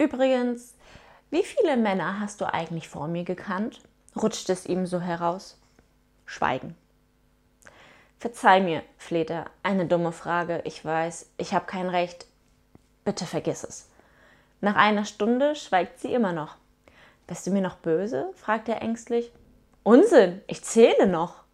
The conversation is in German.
Übrigens, wie viele Männer hast du eigentlich vor mir gekannt? rutscht es ihm so heraus. Schweigen. Verzeih mir, fleht er. Eine dumme Frage, ich weiß. Ich habe kein Recht. Bitte vergiss es. Nach einer Stunde schweigt sie immer noch. Bist du mir noch böse? fragt er ängstlich. Unsinn, ich zähle noch.